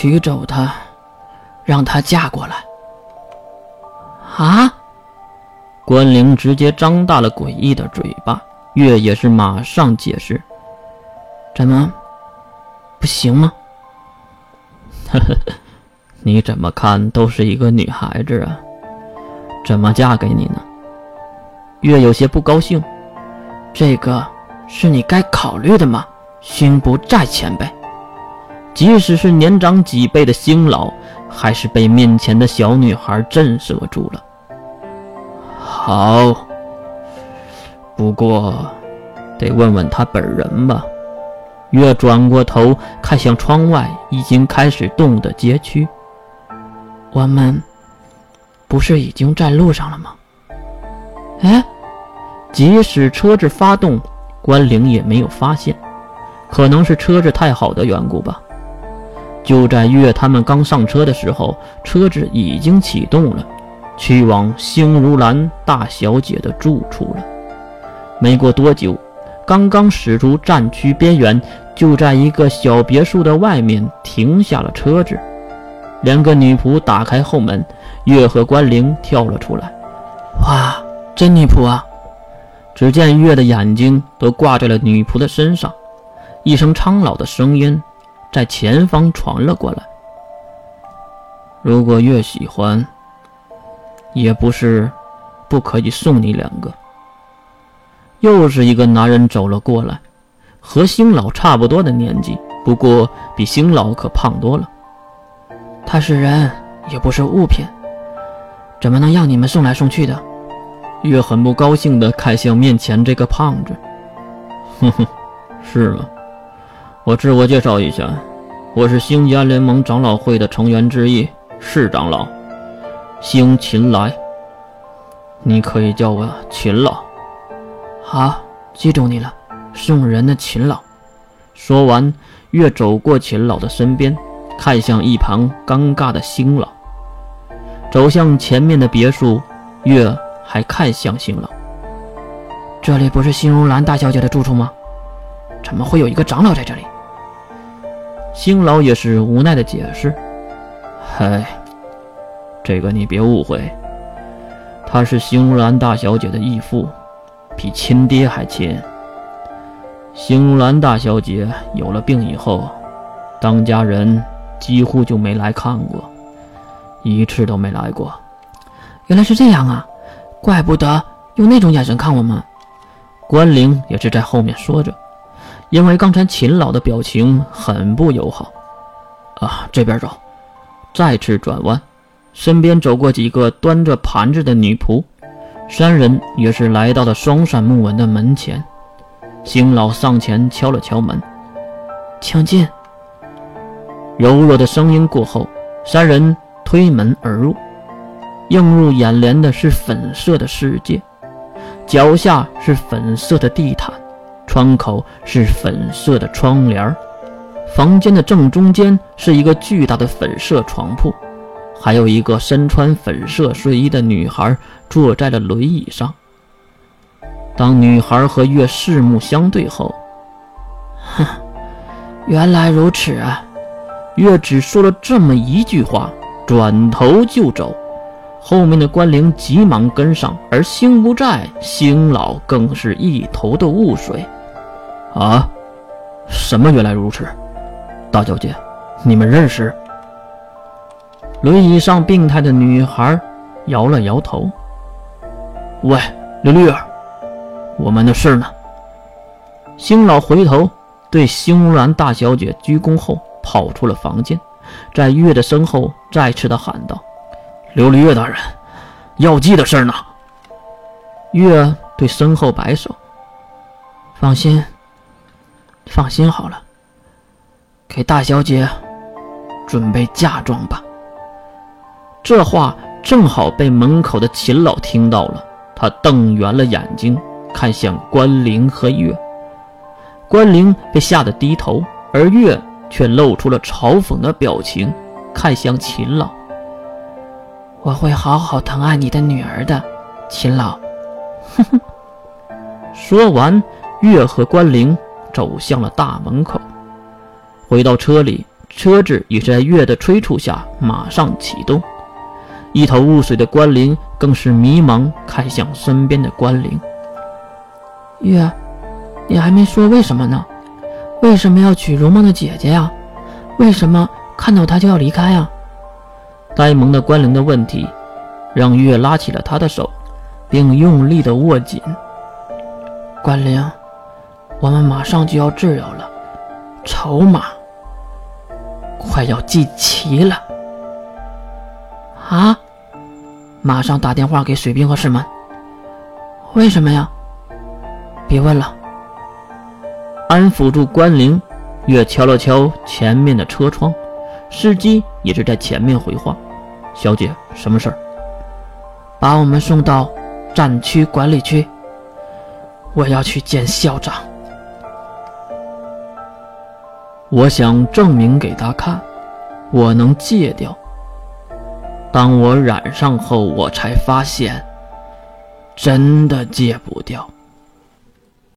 娶走她，让她嫁过来。啊！关灵直接张大了诡异的嘴巴，月也是马上解释：“怎么，不行吗？”呵呵，你怎么看都是一个女孩子啊，怎么嫁给你呢？月有些不高兴，这个是你该考虑的吗？心不在前辈，即使是年长几辈的星老，还是被面前的小女孩震慑住了。好，不过得问问他本人吧。月转过头看向窗外已经开始动的街区，我们不是已经在路上了吗？哎，即使车子发动，关灵也没有发现。可能是车子太好的缘故吧。就在月他们刚上车的时候，车子已经启动了，去往星如兰大小姐的住处了。没过多久，刚刚驶出战区边缘，就在一个小别墅的外面停下了车子。两个女仆打开后门，月和关灵跳了出来。哇，真女仆啊！只见月的眼睛都挂在了女仆的身上。一声苍老的声音在前方传了过来。如果越喜欢，也不是不可以送你两个。又是一个男人走了过来，和星老差不多的年纪，不过比星老可胖多了。他是人，也不是物品，怎么能让你们送来送去的？月很不高兴地看向面前这个胖子。哼哼，是吗？我自我介绍一下，我是星家联盟长老会的成员之一，是长老，星秦来。你可以叫我秦老。好，记住你了，送人的秦老。说完，月走过秦老的身边，看向一旁尴尬的星老，走向前面的别墅，月还看向星老。这里不是星如兰大小姐的住处吗？怎么会有一个长老在这里？星老也是无奈的解释：“嗨，这个你别误会，他是星如兰大小姐的义父，比亲爹还亲。星如兰大小姐有了病以后，当家人几乎就没来看过，一次都没来过。原来是这样啊，怪不得用那种眼神看我们。”关灵也是在后面说着。因为刚才秦老的表情很不友好，啊，这边走，再次转弯，身边走过几个端着盘子的女仆，三人也是来到了双扇木纹的门前。邢老上前敲了敲门，请进。柔弱的声音过后，三人推门而入，映入眼帘的是粉色的世界，脚下是粉色的地毯。窗口是粉色的窗帘房间的正中间是一个巨大的粉色床铺，还有一个身穿粉色睡衣的女孩坐在了轮椅上。当女孩和月四目相对后，哼，原来如此啊！月只说了这么一句话，转头就走。后面的关灵急忙跟上，而星不在，星老更是一头的雾水。啊，什么？原来如此，大小姐，你们认识？轮椅上病态的女孩摇了摇头。喂，刘绿儿，我们的事呢？星老回头对星如兰大小姐鞠躬后，跑出了房间，在月的身后再次的喊道：“琉璃月大人，药剂的事呢？”月对身后摆手：“放心。”放心好了，给大小姐准备嫁妆吧。这话正好被门口的秦老听到了，他瞪圆了眼睛看向关灵和月。关灵被吓得低头，而月却露出了嘲讽的表情，看向秦老：“我会好好疼爱你的女儿的，秦老。”哼哼。说完，月和关灵。走向了大门口，回到车里，车子也是在月的催促下马上启动。一头雾水的关灵更是迷茫，看向身边的关灵。月，你还没说为什么呢？为什么要娶如梦的姐姐呀？为什么看到她就要离开啊？呆萌的关灵的问题，让月拉起了他的手，并用力的握紧。关灵，我们马上就要治疗了，筹码快要集齐了。啊！马上打电话给水兵和师门。为什么呀？别问了。安抚住关灵，月敲了敲前面的车窗，司机也是在前面回话：“小姐，什么事儿？把我们送到战区管理区。我要去见校长。我想证明给他看，我能戒掉。”当我染上后，我才发现，真的戒不掉。